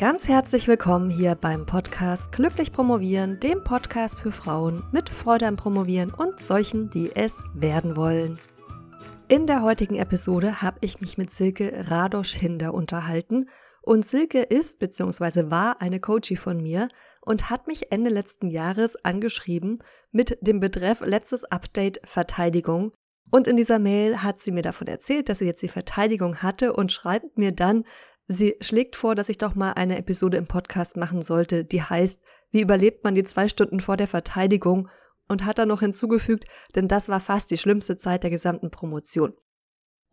Ganz herzlich willkommen hier beim Podcast Glücklich Promovieren, dem Podcast für Frauen mit Freude am Promovieren und solchen, die es werden wollen. In der heutigen Episode habe ich mich mit Silke Radosch Hinder unterhalten und Silke ist bzw. war eine Coachie von mir und hat mich Ende letzten Jahres angeschrieben mit dem Betreff letztes Update Verteidigung. Und in dieser Mail hat sie mir davon erzählt, dass sie jetzt die Verteidigung hatte und schreibt mir dann, Sie schlägt vor, dass ich doch mal eine Episode im Podcast machen sollte, die heißt, wie überlebt man die zwei Stunden vor der Verteidigung und hat dann noch hinzugefügt, denn das war fast die schlimmste Zeit der gesamten Promotion.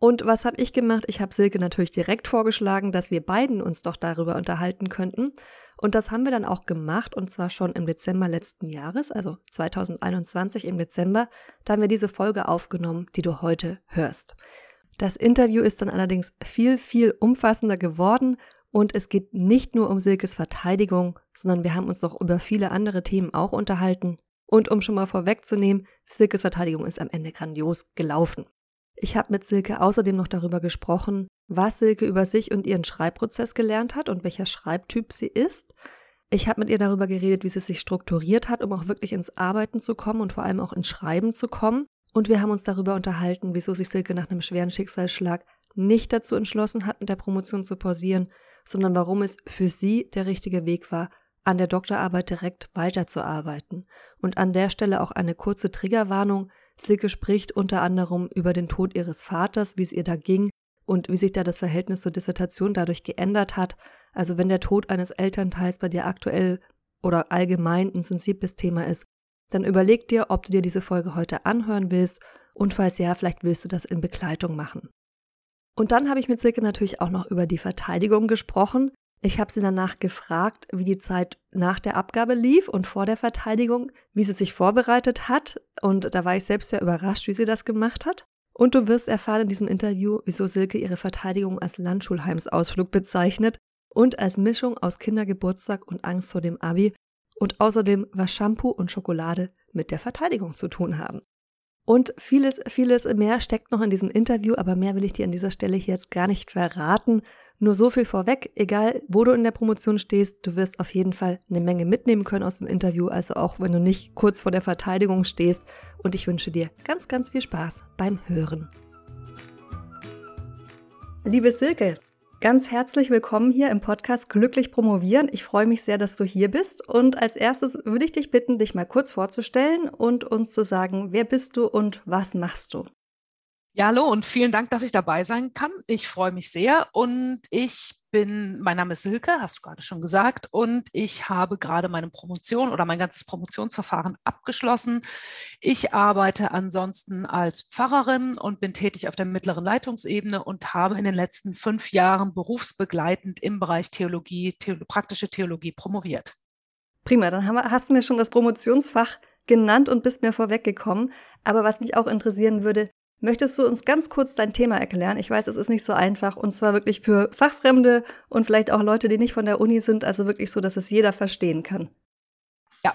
Und was habe ich gemacht? Ich habe Silke natürlich direkt vorgeschlagen, dass wir beiden uns doch darüber unterhalten könnten. Und das haben wir dann auch gemacht, und zwar schon im Dezember letzten Jahres, also 2021 im Dezember. Da haben wir diese Folge aufgenommen, die du heute hörst. Das Interview ist dann allerdings viel, viel umfassender geworden und es geht nicht nur um Silkes Verteidigung, sondern wir haben uns noch über viele andere Themen auch unterhalten. Und um schon mal vorwegzunehmen, Silkes Verteidigung ist am Ende grandios gelaufen. Ich habe mit Silke außerdem noch darüber gesprochen, was Silke über sich und ihren Schreibprozess gelernt hat und welcher Schreibtyp sie ist. Ich habe mit ihr darüber geredet, wie sie sich strukturiert hat, um auch wirklich ins Arbeiten zu kommen und vor allem auch ins Schreiben zu kommen. Und wir haben uns darüber unterhalten, wieso sich Silke nach einem schweren Schicksalsschlag nicht dazu entschlossen hat, mit der Promotion zu pausieren, sondern warum es für sie der richtige Weg war, an der Doktorarbeit direkt weiterzuarbeiten. Und an der Stelle auch eine kurze Triggerwarnung. Silke spricht unter anderem über den Tod ihres Vaters, wie es ihr da ging und wie sich da das Verhältnis zur Dissertation dadurch geändert hat. Also wenn der Tod eines Elternteils bei dir aktuell oder allgemein ein sensibles Thema ist, dann überleg dir, ob du dir diese Folge heute anhören willst und falls ja, vielleicht willst du das in Begleitung machen. Und dann habe ich mit Silke natürlich auch noch über die Verteidigung gesprochen. Ich habe sie danach gefragt, wie die Zeit nach der Abgabe lief und vor der Verteidigung, wie sie sich vorbereitet hat. Und da war ich selbst sehr überrascht, wie sie das gemacht hat. Und du wirst erfahren in diesem Interview, wieso Silke ihre Verteidigung als Landschulheimsausflug bezeichnet und als Mischung aus Kindergeburtstag und Angst vor dem Abi und außerdem, was Shampoo und Schokolade mit der Verteidigung zu tun haben. Und vieles, vieles mehr steckt noch in diesem Interview, aber mehr will ich dir an dieser Stelle hier jetzt gar nicht verraten. Nur so viel vorweg, egal wo du in der Promotion stehst, du wirst auf jeden Fall eine Menge mitnehmen können aus dem Interview, also auch wenn du nicht kurz vor der Verteidigung stehst. Und ich wünsche dir ganz, ganz viel Spaß beim Hören. Liebe Silke, Ganz herzlich willkommen hier im Podcast Glücklich Promovieren. Ich freue mich sehr, dass du hier bist. Und als erstes würde ich dich bitten, dich mal kurz vorzustellen und uns zu sagen, wer bist du und was machst du? Ja, hallo und vielen Dank, dass ich dabei sein kann. Ich freue mich sehr und ich bin, mein Name ist Silke, hast du gerade schon gesagt, und ich habe gerade meine Promotion oder mein ganzes Promotionsverfahren abgeschlossen. Ich arbeite ansonsten als Pfarrerin und bin tätig auf der mittleren Leitungsebene und habe in den letzten fünf Jahren berufsbegleitend im Bereich Theologie, Theolo praktische Theologie promoviert. Prima, dann wir, hast du mir schon das Promotionsfach genannt und bist mir vorweggekommen. Aber was mich auch interessieren würde, Möchtest du uns ganz kurz dein Thema erklären? Ich weiß, es ist nicht so einfach und zwar wirklich für Fachfremde und vielleicht auch Leute, die nicht von der Uni sind, also wirklich so, dass es jeder verstehen kann. Ja,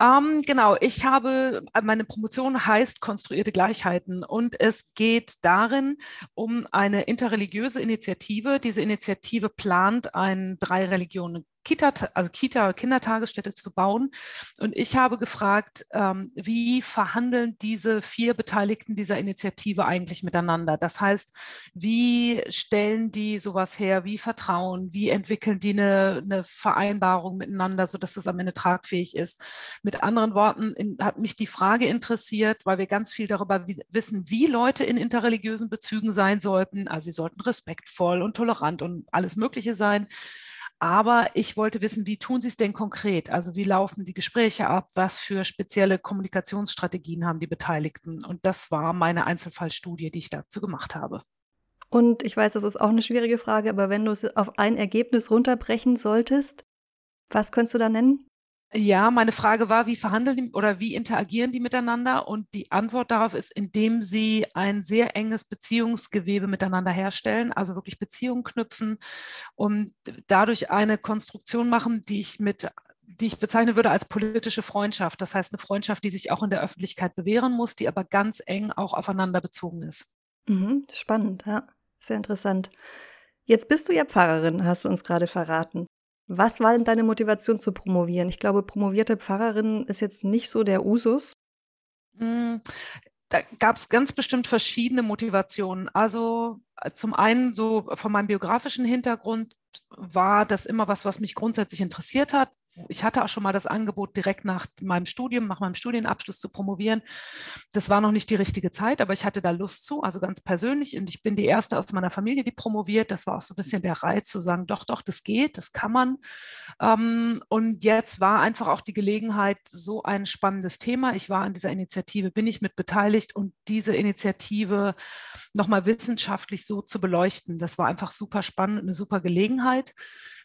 ähm, genau. Ich habe, meine Promotion heißt Konstruierte Gleichheiten und es geht darin um eine interreligiöse Initiative. Diese Initiative plant ein drei Religionen Kita, also Kita, Kindertagesstätte zu bauen. Und ich habe gefragt, ähm, wie verhandeln diese vier Beteiligten dieser Initiative eigentlich miteinander? Das heißt, wie stellen die sowas her? Wie vertrauen? Wie entwickeln die eine, eine Vereinbarung miteinander, sodass das am Ende tragfähig ist? Mit anderen Worten, in, hat mich die Frage interessiert, weil wir ganz viel darüber wissen, wie Leute in interreligiösen Bezügen sein sollten. Also sie sollten respektvoll und tolerant und alles Mögliche sein. Aber ich wollte wissen, wie tun Sie es denn konkret? Also wie laufen die Gespräche ab? Was für spezielle Kommunikationsstrategien haben die Beteiligten? Und das war meine Einzelfallstudie, die ich dazu gemacht habe. Und ich weiß, das ist auch eine schwierige Frage, aber wenn du es auf ein Ergebnis runterbrechen solltest, was könntest du da nennen? Ja, meine Frage war, wie verhandeln die oder wie interagieren die miteinander? Und die Antwort darauf ist, indem sie ein sehr enges Beziehungsgewebe miteinander herstellen, also wirklich Beziehungen knüpfen und dadurch eine Konstruktion machen, die ich mit die ich bezeichnen würde als politische Freundschaft. Das heißt, eine Freundschaft, die sich auch in der Öffentlichkeit bewähren muss, die aber ganz eng auch aufeinander bezogen ist. Mhm, spannend, ja. Sehr interessant. Jetzt bist du ja Pfarrerin, hast du uns gerade verraten. Was war denn deine Motivation zu promovieren? Ich glaube, promovierte Pfarrerin ist jetzt nicht so der Usus. Hm, da gab es ganz bestimmt verschiedene Motivationen. Also äh, zum einen so von meinem biografischen Hintergrund war das immer was, was mich grundsätzlich interessiert hat. Ich hatte auch schon mal das Angebot, direkt nach meinem Studium, nach meinem Studienabschluss zu promovieren. Das war noch nicht die richtige Zeit, aber ich hatte da Lust zu, also ganz persönlich. Und ich bin die erste aus meiner Familie, die promoviert. Das war auch so ein bisschen der Reiz zu sagen, doch, doch, das geht, das kann man. Ähm, und jetzt war einfach auch die Gelegenheit, so ein spannendes Thema. Ich war an dieser Initiative, bin ich mit beteiligt und diese Initiative nochmal wissenschaftlich so zu beleuchten. Das war einfach super spannend, eine super Gelegenheit.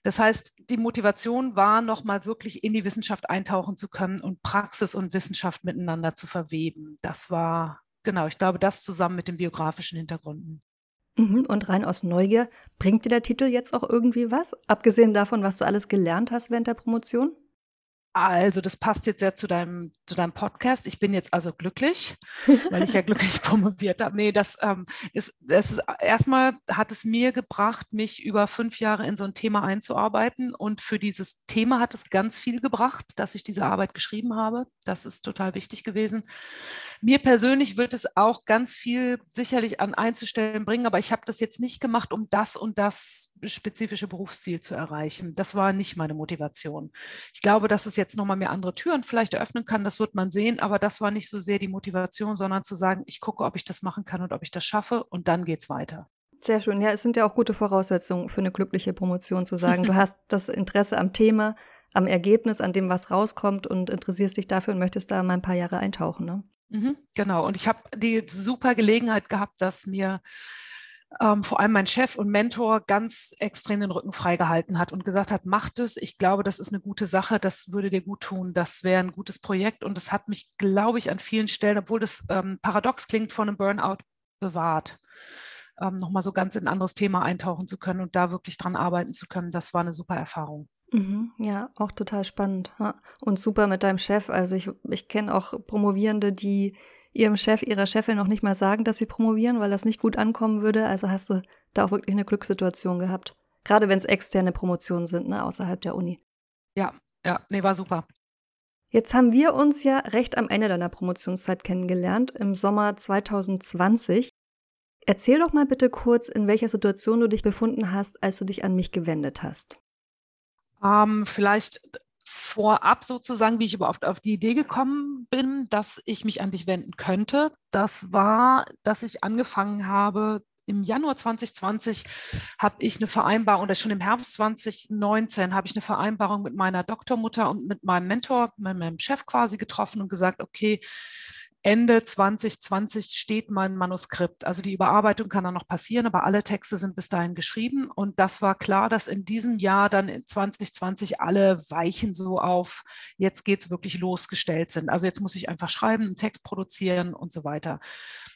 Das heißt, die Motivation war, nochmal wirklich in die Wissenschaft eintauchen zu können und Praxis und Wissenschaft miteinander zu verweben. Das war, genau, ich glaube, das zusammen mit den biografischen Hintergründen. Mhm, und rein aus Neugier, bringt dir der Titel jetzt auch irgendwie was? Abgesehen davon, was du alles gelernt hast während der Promotion? Also, das passt jetzt sehr zu deinem, zu deinem Podcast. Ich bin jetzt also glücklich, weil ich ja glücklich promoviert habe. Nee, das ähm, ist, das ist erstmal hat es mir gebracht, mich über fünf Jahre in so ein Thema einzuarbeiten. Und für dieses Thema hat es ganz viel gebracht, dass ich diese Arbeit geschrieben habe. Das ist total wichtig gewesen. Mir persönlich wird es auch ganz viel sicherlich an Einzelstellen bringen, aber ich habe das jetzt nicht gemacht, um das und das spezifische Berufsziel zu erreichen. Das war nicht meine Motivation. Ich glaube, dass es jetzt nochmal mehr andere Türen vielleicht eröffnen kann, das wird man sehen, aber das war nicht so sehr die Motivation, sondern zu sagen, ich gucke, ob ich das machen kann und ob ich das schaffe und dann geht es weiter. Sehr schön. Ja, es sind ja auch gute Voraussetzungen für eine glückliche Promotion zu sagen, du hast das Interesse am Thema, am Ergebnis, an dem, was rauskommt und interessierst dich dafür und möchtest da mal ein paar Jahre eintauchen. Ne? Mhm, genau. Und ich habe die super Gelegenheit gehabt, dass mir ähm, vor allem mein Chef und Mentor ganz extrem den Rücken freigehalten hat und gesagt hat, mach das. Ich glaube, das ist eine gute Sache, das würde dir gut tun, das wäre ein gutes Projekt. Und es hat mich, glaube ich, an vielen Stellen, obwohl das ähm, paradox klingt, von einem Burnout bewahrt. Ähm, Nochmal so ganz in ein anderes Thema eintauchen zu können und da wirklich dran arbeiten zu können, das war eine super Erfahrung. Mhm, ja, auch total spannend. Und super mit deinem Chef. Also ich, ich kenne auch Promovierende, die ihrem Chef, ihrer Chefin noch nicht mal sagen, dass sie promovieren, weil das nicht gut ankommen würde. Also hast du da auch wirklich eine Glückssituation gehabt. Gerade wenn es externe Promotionen sind, ne, außerhalb der Uni. Ja, ja, nee, war super. Jetzt haben wir uns ja recht am Ende deiner Promotionszeit kennengelernt, im Sommer 2020. Erzähl doch mal bitte kurz, in welcher Situation du dich befunden hast, als du dich an mich gewendet hast. Ähm, vielleicht vorab sozusagen, wie ich überhaupt auf die Idee gekommen bin, dass ich mich an dich wenden könnte. Das war, dass ich angefangen habe, im Januar 2020 habe ich eine Vereinbarung, oder schon im Herbst 2019 habe ich eine Vereinbarung mit meiner Doktormutter und mit meinem Mentor, mit meinem Chef quasi getroffen und gesagt, okay, Ende 2020 steht mein Manuskript. Also die Überarbeitung kann dann noch passieren, aber alle Texte sind bis dahin geschrieben. Und das war klar, dass in diesem Jahr dann in 2020 alle Weichen so auf, jetzt geht es wirklich losgestellt sind. Also jetzt muss ich einfach schreiben, einen Text produzieren und so weiter.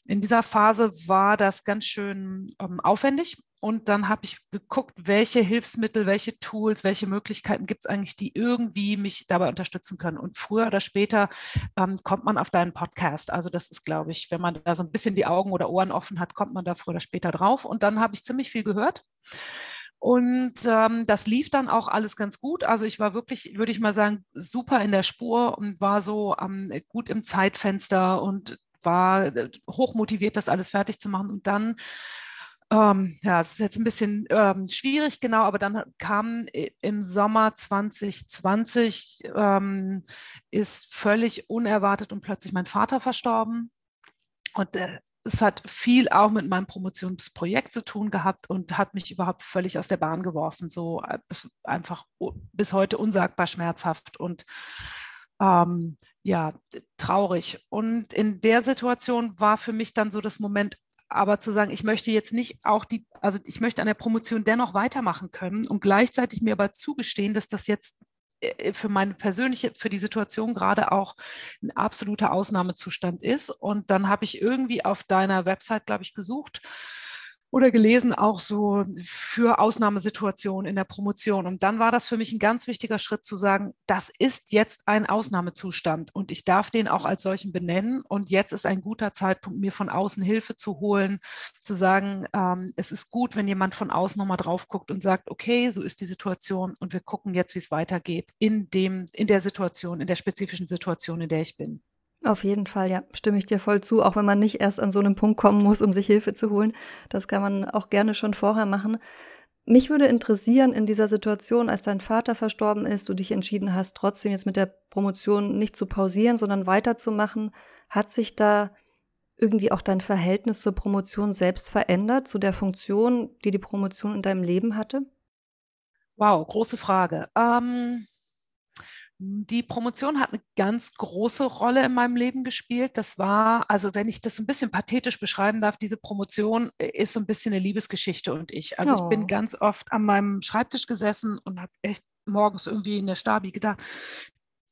In dieser Phase war das ganz schön ähm, aufwendig und dann habe ich geguckt, welche Hilfsmittel, welche Tools, welche Möglichkeiten gibt es eigentlich, die irgendwie mich dabei unterstützen können. Und früher oder später ähm, kommt man auf deinen Podcast. Also das ist, glaube ich, wenn man da so ein bisschen die Augen oder Ohren offen hat, kommt man da früher oder später drauf. Und dann habe ich ziemlich viel gehört. Und ähm, das lief dann auch alles ganz gut. Also ich war wirklich, würde ich mal sagen, super in der Spur und war so ähm, gut im Zeitfenster und war äh, hochmotiviert, das alles fertig zu machen. Und dann ähm, ja, es ist jetzt ein bisschen ähm, schwierig, genau, aber dann kam im Sommer 2020, ähm, ist völlig unerwartet und plötzlich mein Vater verstorben. Und äh, es hat viel auch mit meinem Promotionsprojekt zu tun gehabt und hat mich überhaupt völlig aus der Bahn geworfen. So äh, einfach bis heute unsagbar schmerzhaft und ähm, ja, traurig. Und in der Situation war für mich dann so das Moment, aber zu sagen, ich möchte jetzt nicht auch die, also ich möchte an der Promotion dennoch weitermachen können und gleichzeitig mir aber zugestehen, dass das jetzt äh, für meine persönliche, für die Situation gerade auch ein absoluter Ausnahmezustand ist. Und dann habe ich irgendwie auf deiner Website, glaube ich, gesucht oder gelesen, auch so für Ausnahmesituationen in der Promotion. Und dann war das für mich ein ganz wichtiger Schritt zu sagen, das ist jetzt ein Ausnahmezustand und ich darf den auch als solchen benennen. Und jetzt ist ein guter Zeitpunkt, mir von außen Hilfe zu holen, zu sagen, ähm, es ist gut, wenn jemand von außen nochmal drauf guckt und sagt, okay, so ist die Situation und wir gucken jetzt, wie es weitergeht in dem, in der Situation, in der spezifischen Situation, in der ich bin. Auf jeden Fall, ja, stimme ich dir voll zu, auch wenn man nicht erst an so einem Punkt kommen muss, um sich Hilfe zu holen. Das kann man auch gerne schon vorher machen. Mich würde interessieren, in dieser Situation, als dein Vater verstorben ist, du dich entschieden hast, trotzdem jetzt mit der Promotion nicht zu pausieren, sondern weiterzumachen, hat sich da irgendwie auch dein Verhältnis zur Promotion selbst verändert, zu der Funktion, die die Promotion in deinem Leben hatte? Wow, große Frage. Ähm, die Promotion hat eine ganz große Rolle in meinem Leben gespielt. Das war, also wenn ich das ein bisschen pathetisch beschreiben darf, diese Promotion äh, ist so ein bisschen eine Liebesgeschichte und ich. Also oh. ich bin oh. ganz oft an meinem Schreibtisch gesessen und habe echt morgens irgendwie in der Stabi gedacht,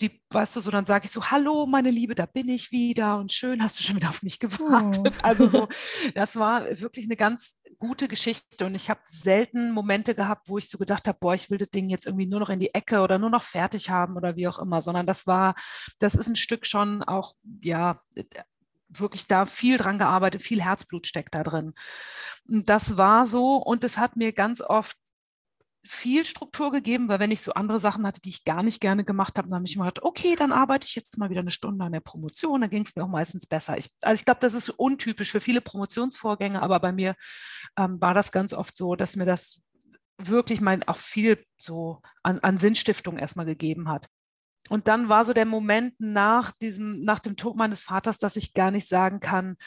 die, weißt du, so dann sage ich so, hallo, meine Liebe, da bin ich wieder und schön, hast du schon wieder auf mich gewartet. Oh. Also so, das war wirklich eine ganz gute Geschichte und ich habe selten Momente gehabt, wo ich so gedacht habe, boah, ich will das Ding jetzt irgendwie nur noch in die Ecke oder nur noch fertig haben oder wie auch immer, sondern das war, das ist ein Stück schon auch, ja, wirklich da viel dran gearbeitet, viel Herzblut steckt da drin. Und das war so und es hat mir ganz oft viel Struktur gegeben, weil wenn ich so andere Sachen hatte, die ich gar nicht gerne gemacht habe, dann habe ich immer gedacht, okay, dann arbeite ich jetzt mal wieder eine Stunde an der Promotion, dann ging es mir auch meistens besser. Ich, also ich glaube, das ist untypisch für viele Promotionsvorgänge, aber bei mir ähm, war das ganz oft so, dass mir das wirklich mein auch viel so an, an Sinnstiftung erstmal gegeben hat. Und dann war so der Moment nach diesem, nach dem Tod meines Vaters, dass ich gar nicht sagen kann,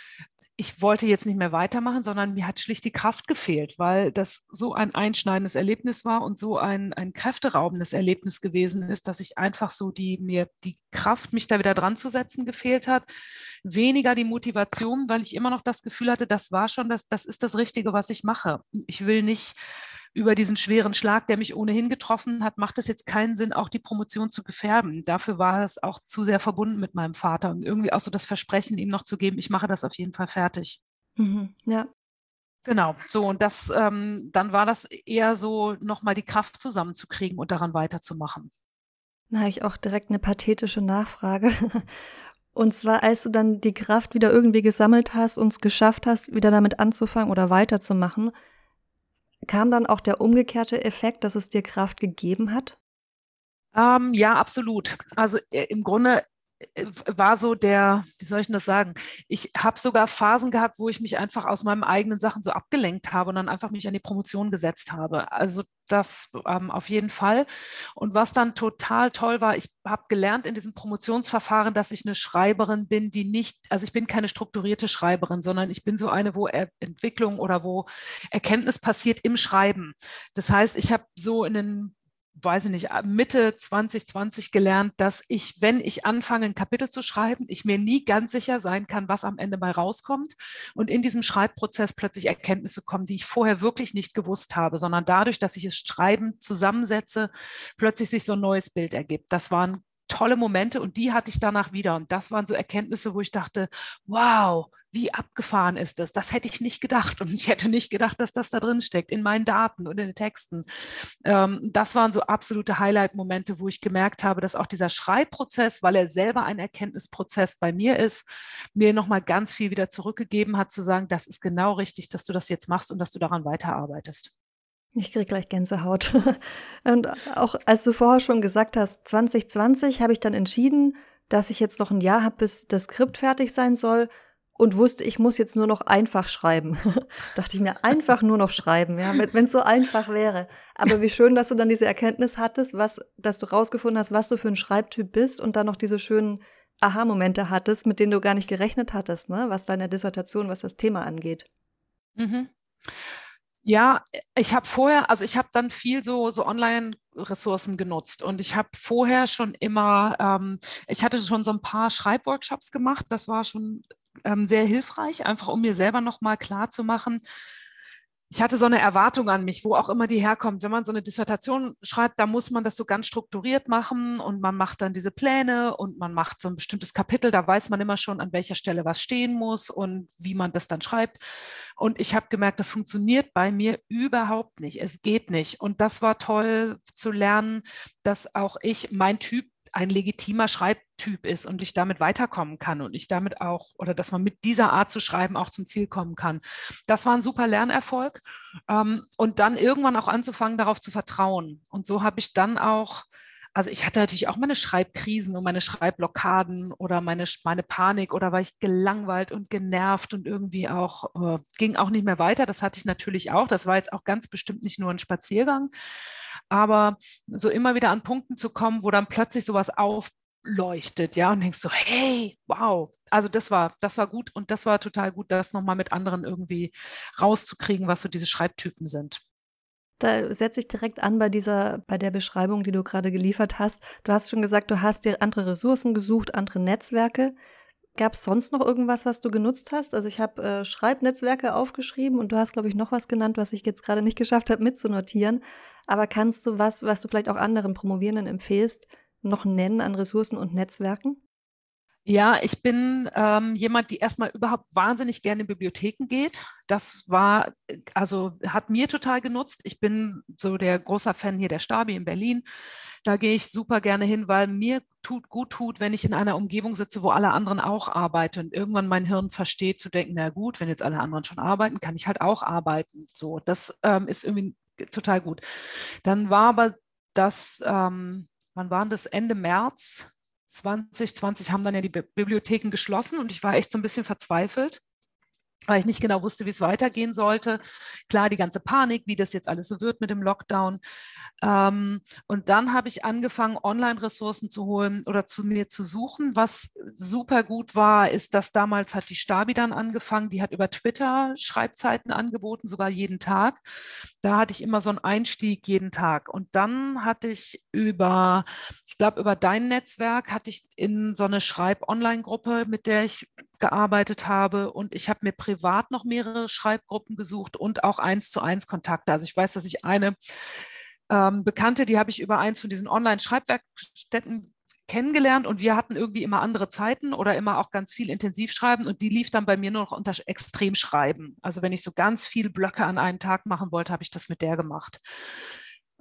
ich wollte jetzt nicht mehr weitermachen, sondern mir hat schlicht die Kraft gefehlt, weil das so ein einschneidendes Erlebnis war und so ein, ein kräfteraubendes Erlebnis gewesen ist, dass ich einfach so die, mir die Kraft, mich da wieder dran zu setzen, gefehlt hat. Weniger die Motivation, weil ich immer noch das Gefühl hatte, das war schon das, das ist das Richtige, was ich mache. Ich will nicht über diesen schweren Schlag, der mich ohnehin getroffen hat, macht es jetzt keinen Sinn, auch die Promotion zu gefährden. Dafür war es auch zu sehr verbunden mit meinem Vater und irgendwie auch so das Versprechen ihm noch zu geben, ich mache das auf jeden Fall fertig. Mhm, ja. Genau, so und das, ähm, dann war das eher so, nochmal die Kraft zusammenzukriegen und daran weiterzumachen. Da habe ich auch direkt eine pathetische Nachfrage. Und zwar, als du dann die Kraft wieder irgendwie gesammelt hast und es geschafft hast, wieder damit anzufangen oder weiterzumachen, Kam dann auch der umgekehrte Effekt, dass es dir Kraft gegeben hat? Ähm, ja, absolut. Also äh, im Grunde war so der, wie soll ich denn das sagen? Ich habe sogar Phasen gehabt, wo ich mich einfach aus meinen eigenen Sachen so abgelenkt habe und dann einfach mich an die Promotion gesetzt habe. Also das ähm, auf jeden Fall. Und was dann total toll war, ich habe gelernt in diesem Promotionsverfahren, dass ich eine Schreiberin bin, die nicht, also ich bin keine strukturierte Schreiberin, sondern ich bin so eine, wo er Entwicklung oder wo Erkenntnis passiert im Schreiben. Das heißt, ich habe so in den weiß ich nicht, Mitte 2020 gelernt, dass ich, wenn ich anfange, ein Kapitel zu schreiben, ich mir nie ganz sicher sein kann, was am Ende mal rauskommt und in diesem Schreibprozess plötzlich Erkenntnisse kommen, die ich vorher wirklich nicht gewusst habe, sondern dadurch, dass ich es Schreiben zusammensetze, plötzlich sich so ein neues Bild ergibt. Das waren tolle Momente und die hatte ich danach wieder. Und das waren so Erkenntnisse, wo ich dachte, wow, wie abgefahren ist das? Das hätte ich nicht gedacht. Und ich hätte nicht gedacht, dass das da drin steckt, in meinen Daten und in den Texten. Ähm, das waren so absolute Highlight-Momente, wo ich gemerkt habe, dass auch dieser Schreibprozess, weil er selber ein Erkenntnisprozess bei mir ist, mir nochmal ganz viel wieder zurückgegeben hat, zu sagen, das ist genau richtig, dass du das jetzt machst und dass du daran weiterarbeitest. Ich kriege gleich Gänsehaut. Und auch als du vorher schon gesagt hast, 2020 habe ich dann entschieden, dass ich jetzt noch ein Jahr habe, bis das Skript fertig sein soll und wusste, ich muss jetzt nur noch einfach schreiben. Dachte ich mir, einfach nur noch schreiben, ja, wenn es so einfach wäre. Aber wie schön, dass du dann diese Erkenntnis hattest, was, dass du rausgefunden hast, was du für ein Schreibtyp bist und dann noch diese schönen Aha-Momente hattest, mit denen du gar nicht gerechnet hattest, ne, was deine Dissertation, was das Thema angeht. Mhm. Ja, ich habe vorher, also ich habe dann viel so, so Online-Ressourcen genutzt und ich habe vorher schon immer, ähm, ich hatte schon so ein paar Schreibworkshops gemacht, das war schon ähm, sehr hilfreich, einfach um mir selber nochmal klar zu machen, ich hatte so eine Erwartung an mich, wo auch immer die herkommt. Wenn man so eine Dissertation schreibt, da muss man das so ganz strukturiert machen und man macht dann diese Pläne und man macht so ein bestimmtes Kapitel. Da weiß man immer schon, an welcher Stelle was stehen muss und wie man das dann schreibt. Und ich habe gemerkt, das funktioniert bei mir überhaupt nicht. Es geht nicht. Und das war toll zu lernen, dass auch ich, mein Typ ein legitimer Schreibtyp ist und ich damit weiterkommen kann und ich damit auch, oder dass man mit dieser Art zu schreiben auch zum Ziel kommen kann. Das war ein super Lernerfolg. Ähm, und dann irgendwann auch anzufangen, darauf zu vertrauen. Und so habe ich dann auch, also ich hatte natürlich auch meine Schreibkrisen und meine Schreibblockaden oder meine, meine Panik oder war ich gelangweilt und genervt und irgendwie auch, äh, ging auch nicht mehr weiter. Das hatte ich natürlich auch. Das war jetzt auch ganz bestimmt nicht nur ein Spaziergang aber so immer wieder an Punkten zu kommen, wo dann plötzlich sowas aufleuchtet, ja, und denkst so, hey, wow, also das war, das war gut und das war total gut, das nochmal mit anderen irgendwie rauszukriegen, was so diese Schreibtypen sind. Da setze ich direkt an bei dieser, bei der Beschreibung, die du gerade geliefert hast. Du hast schon gesagt, du hast dir andere Ressourcen gesucht, andere Netzwerke. Gab es sonst noch irgendwas, was du genutzt hast? Also ich habe äh, Schreibnetzwerke aufgeschrieben und du hast, glaube ich, noch was genannt, was ich jetzt gerade nicht geschafft habe mitzunotieren. Aber kannst du was, was du vielleicht auch anderen Promovierenden empfehlst, noch nennen an Ressourcen und Netzwerken? Ja, ich bin ähm, jemand, die erstmal überhaupt wahnsinnig gerne in Bibliotheken geht. Das war, also hat mir total genutzt. Ich bin so der großer Fan hier der Stabi in Berlin. Da gehe ich super gerne hin, weil mir tut gut tut, wenn ich in einer Umgebung sitze, wo alle anderen auch arbeiten und irgendwann mein Hirn versteht zu denken, na gut, wenn jetzt alle anderen schon arbeiten, kann ich halt auch arbeiten. So, das ähm, ist irgendwie total gut. Dann war aber das, ähm, wann war das Ende März 2020 haben dann ja die Bibliotheken geschlossen und ich war echt so ein bisschen verzweifelt weil ich nicht genau wusste, wie es weitergehen sollte. Klar, die ganze Panik, wie das jetzt alles so wird mit dem Lockdown. Ähm, und dann habe ich angefangen, Online-Ressourcen zu holen oder zu mir zu suchen. Was super gut war, ist, dass damals hat die Stabi dann angefangen, die hat über Twitter Schreibzeiten angeboten, sogar jeden Tag. Da hatte ich immer so einen Einstieg jeden Tag. Und dann hatte ich über, ich glaube, über dein Netzwerk hatte ich in so eine Schreib-Online-Gruppe, mit der ich gearbeitet habe und ich habe mir privat noch mehrere Schreibgruppen gesucht und auch eins zu eins Kontakte. Also ich weiß, dass ich eine ähm, Bekannte, die habe ich über eins von diesen Online-Schreibwerkstätten kennengelernt und wir hatten irgendwie immer andere Zeiten oder immer auch ganz viel Intensivschreiben und die lief dann bei mir nur noch unter Extremschreiben. Also wenn ich so ganz viele Blöcke an einem Tag machen wollte, habe ich das mit der gemacht.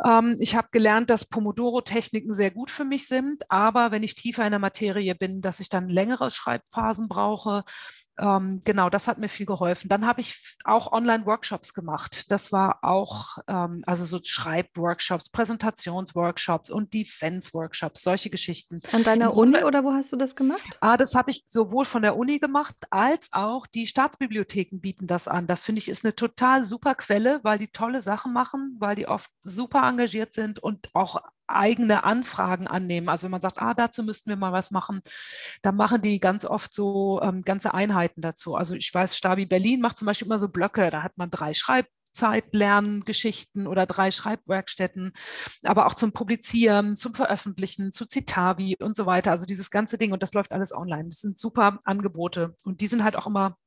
Ähm, ich habe gelernt, dass Pomodoro-Techniken sehr gut für mich sind, aber wenn ich tiefer in der Materie bin, dass ich dann längere Schreibphasen brauche ähm, genau, das hat mir viel geholfen. Dann habe ich auch Online-Workshops gemacht. Das war auch, ähm, also so Schreibworkshops, Präsentationsworkshops und Defense-Workshops, solche Geschichten. An deiner Grunde, Uni oder wo hast du das gemacht? Ah, das habe ich sowohl von der Uni gemacht, als auch die Staatsbibliotheken bieten das an. Das finde ich ist eine total super Quelle, weil die tolle Sachen machen, weil die oft super engagiert sind und auch eigene Anfragen annehmen. Also wenn man sagt, ah, dazu müssten wir mal was machen, dann machen die ganz oft so ähm, ganze Einheiten dazu. Also ich weiß, Stabi Berlin macht zum Beispiel immer so Blöcke, da hat man drei Schreibzeitlerngeschichten oder drei Schreibwerkstätten, aber auch zum Publizieren, zum Veröffentlichen, zu Citavi und so weiter. Also dieses ganze Ding und das läuft alles online. Das sind super Angebote und die sind halt auch immer,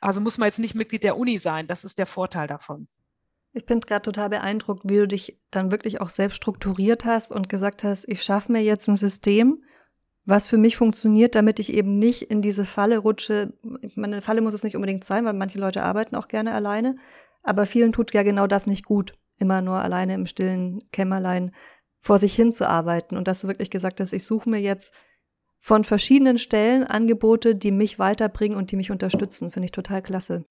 also muss man jetzt nicht Mitglied der Uni sein, das ist der Vorteil davon. Ich bin gerade total beeindruckt, wie du dich dann wirklich auch selbst strukturiert hast und gesagt hast, ich schaffe mir jetzt ein System, was für mich funktioniert, damit ich eben nicht in diese Falle rutsche. Meine Falle muss es nicht unbedingt sein, weil manche Leute arbeiten auch gerne alleine, aber vielen tut ja genau das nicht gut, immer nur alleine im stillen Kämmerlein vor sich hin zu arbeiten und dass du wirklich gesagt hast, ich suche mir jetzt von verschiedenen Stellen Angebote, die mich weiterbringen und die mich unterstützen, finde ich total klasse.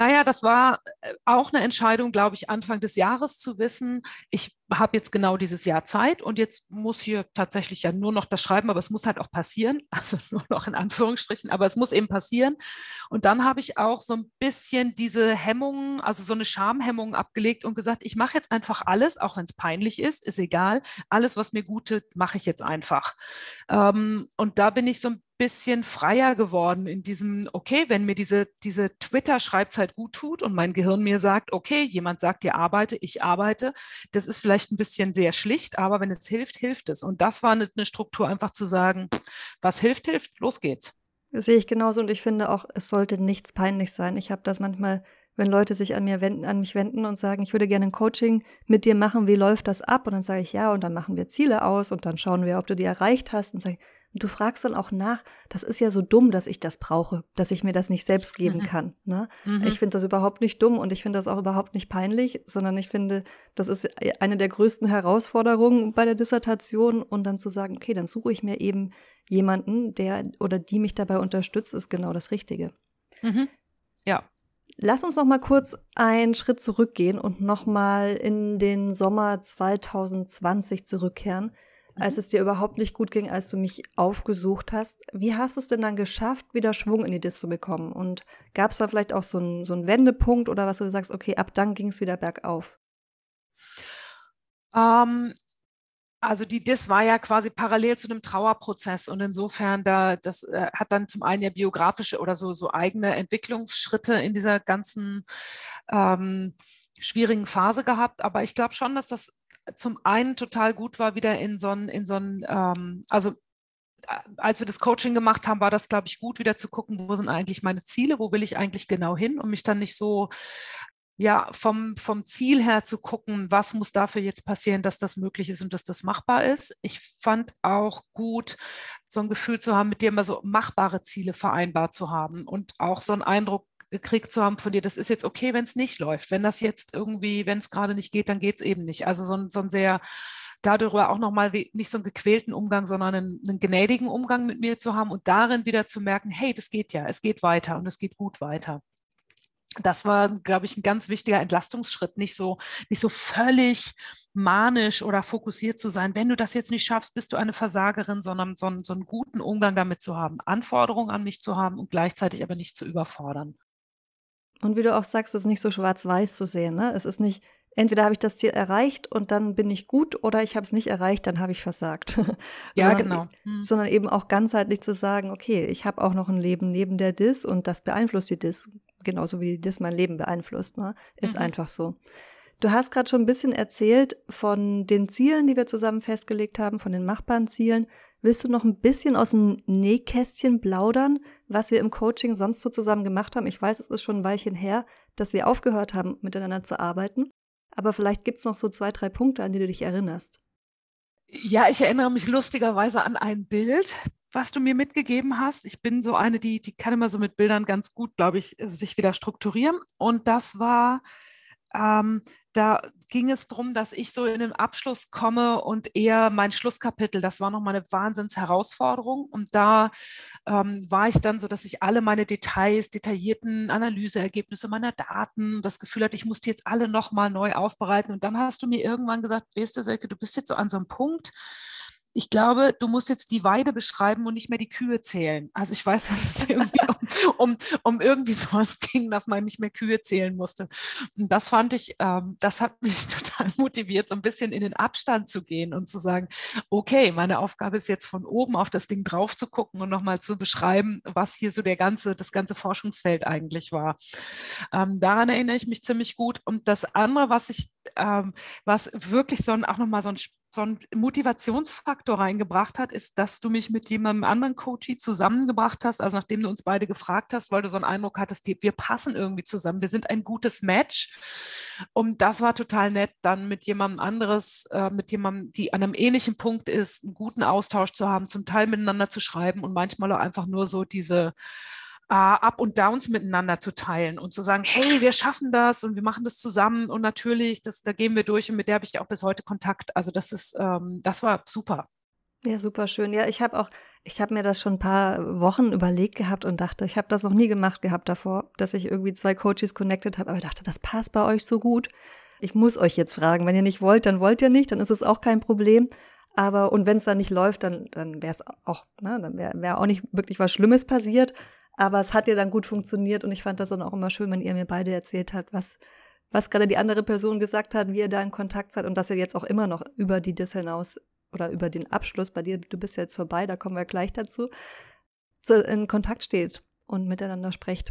Naja, das war äh, auch eine Entscheidung, glaube ich, Anfang des Jahres zu wissen, ich habe jetzt genau dieses Jahr Zeit und jetzt muss hier tatsächlich ja nur noch das Schreiben, aber es muss halt auch passieren, also nur noch in Anführungsstrichen, aber es muss eben passieren. Und dann habe ich auch so ein bisschen diese Hemmungen, also so eine Schamhemmung abgelegt und gesagt, ich mache jetzt einfach alles, auch wenn es peinlich ist, ist egal. Alles, was mir gut tut, mache ich jetzt einfach. Ähm, und da bin ich so ein bisschen freier geworden in diesem, okay, wenn mir diese, diese Twitter-Schreibzeit gut tut und mein Gehirn mir sagt, okay, jemand sagt dir arbeite, ich arbeite, das ist vielleicht ein bisschen sehr schlicht, aber wenn es hilft, hilft es. Und das war eine, Struktur, einfach zu sagen, was hilft, hilft, los geht's. Das sehe ich genauso und ich finde auch, es sollte nichts peinlich sein. Ich habe das manchmal wenn Leute sich an mir wenden, an mich wenden und sagen, ich würde gerne ein Coaching mit dir machen, wie läuft das ab? Und dann sage ich ja, und dann machen wir Ziele aus und dann schauen wir, ob du die erreicht hast und sage, du fragst dann auch nach, das ist ja so dumm, dass ich das brauche, dass ich mir das nicht selbst geben mhm. kann. Ne? Mhm. Ich finde das überhaupt nicht dumm und ich finde das auch überhaupt nicht peinlich, sondern ich finde, das ist eine der größten Herausforderungen bei der Dissertation und dann zu sagen, okay, dann suche ich mir eben jemanden, der oder die mich dabei unterstützt, ist genau das Richtige. Mhm. Ja, Lass uns noch mal kurz einen Schritt zurückgehen und noch mal in den Sommer 2020 zurückkehren. Als es dir überhaupt nicht gut ging, als du mich aufgesucht hast. Wie hast du es denn dann geschafft, wieder Schwung in die Dis zu bekommen? Und gab es da vielleicht auch so einen, so einen Wendepunkt oder was du sagst, okay, ab dann ging es wieder bergauf? Ähm, also die DIS war ja quasi parallel zu einem Trauerprozess und insofern da das äh, hat dann zum einen ja biografische oder so so eigene Entwicklungsschritte in dieser ganzen ähm, schwierigen Phase gehabt. Aber ich glaube schon, dass das zum einen total gut war, wieder in so ein, in so ähm, also äh, als wir das Coaching gemacht haben, war das, glaube ich, gut, wieder zu gucken, wo sind eigentlich meine Ziele, wo will ich eigentlich genau hin und mich dann nicht so ja, vom, vom Ziel her zu gucken, was muss dafür jetzt passieren, dass das möglich ist und dass das machbar ist. Ich fand auch gut, so ein Gefühl zu haben, mit dir mal so machbare Ziele vereinbart zu haben und auch so einen Eindruck gekriegt zu haben von dir, das ist jetzt okay, wenn es nicht läuft. Wenn das jetzt irgendwie, wenn es gerade nicht geht, dann geht es eben nicht. Also so ein, so ein sehr darüber auch nochmal nicht so einen gequälten Umgang, sondern einen, einen gnädigen Umgang mit mir zu haben und darin wieder zu merken, hey, das geht ja, es geht weiter und es geht gut weiter das war, glaube ich, ein ganz wichtiger Entlastungsschritt, nicht so, nicht so völlig manisch oder fokussiert zu sein. Wenn du das jetzt nicht schaffst, bist du eine Versagerin, sondern so, einen, so einen guten Umgang damit zu haben, Anforderungen an mich zu haben und gleichzeitig aber nicht zu überfordern. Und wie du auch sagst, es ist nicht so schwarz-weiß zu sehen. Ne? Es ist nicht, entweder habe ich das Ziel erreicht und dann bin ich gut oder ich habe es nicht erreicht, dann habe ich versagt. Ja, sondern, genau. Hm. Sondern eben auch ganzheitlich zu sagen, okay, ich habe auch noch ein Leben neben der DIS und das beeinflusst die DIS genauso wie das mein Leben beeinflusst. Ne? Ist mhm. einfach so. Du hast gerade schon ein bisschen erzählt von den Zielen, die wir zusammen festgelegt haben, von den machbaren Zielen. Willst du noch ein bisschen aus dem Nähkästchen plaudern, was wir im Coaching sonst so zusammen gemacht haben? Ich weiß, es ist schon ein Weilchen her, dass wir aufgehört haben, miteinander zu arbeiten. Aber vielleicht gibt es noch so zwei, drei Punkte, an die du dich erinnerst. Ja, ich erinnere mich lustigerweise an ein Bild, was du mir mitgegeben hast. Ich bin so eine, die, die kann immer so mit Bildern ganz gut, glaube ich, sich wieder strukturieren. Und das war, ähm, da ging es darum, dass ich so in den Abschluss komme und eher mein Schlusskapitel, das war nochmal eine Wahnsinnsherausforderung. Und da ähm, war ich dann so, dass ich alle meine Details, detaillierten Analyseergebnisse meiner Daten, das Gefühl hatte, ich musste jetzt alle nochmal neu aufbereiten. Und dann hast du mir irgendwann gesagt, weißt du, Selke, du bist jetzt so an so einem Punkt, ich glaube, du musst jetzt die Weide beschreiben und nicht mehr die Kühe zählen. Also ich weiß, dass es irgendwie um, um, um, irgendwie sowas ging, dass man nicht mehr Kühe zählen musste. Und das fand ich, ähm, das hat mich total motiviert, so ein bisschen in den Abstand zu gehen und zu sagen, okay, meine Aufgabe ist jetzt von oben auf das Ding drauf zu gucken und nochmal zu beschreiben, was hier so der ganze, das ganze Forschungsfeld eigentlich war. Ähm, daran erinnere ich mich ziemlich gut. Und das andere, was ich, ähm, was wirklich so ein, auch nochmal so ein so ein Motivationsfaktor reingebracht hat, ist, dass du mich mit jemandem anderen Coachie zusammengebracht hast, also nachdem du uns beide gefragt hast, weil du so einen Eindruck hattest, wir passen irgendwie zusammen, wir sind ein gutes Match. Und das war total nett, dann mit jemandem anderes, äh, mit jemandem, die an einem ähnlichen Punkt ist, einen guten Austausch zu haben, zum Teil miteinander zu schreiben und manchmal auch einfach nur so diese Up und Downs miteinander zu teilen und zu sagen, hey, wir schaffen das und wir machen das zusammen und natürlich, das, da gehen wir durch und mit der habe ich auch bis heute Kontakt. Also das ist, ähm, das war super. Ja, super schön. Ja, ich habe auch, ich habe mir das schon ein paar Wochen überlegt gehabt und dachte, ich habe das noch nie gemacht gehabt davor, dass ich irgendwie zwei Coaches connected habe, aber ich dachte, das passt bei euch so gut. Ich muss euch jetzt fragen, wenn ihr nicht wollt, dann wollt ihr nicht, dann ist es auch kein Problem. Aber und wenn es dann nicht läuft, dann, dann wäre es auch, ne, dann wäre wär auch nicht wirklich was Schlimmes passiert. Aber es hat ja dann gut funktioniert und ich fand das dann auch immer schön, wenn ihr mir beide erzählt habt, was, was gerade die andere Person gesagt hat, wie ihr da in Kontakt seid und dass ihr jetzt auch immer noch über die Dis hinaus oder über den Abschluss, bei dir, du bist jetzt vorbei, da kommen wir gleich dazu, in Kontakt steht und miteinander sprecht.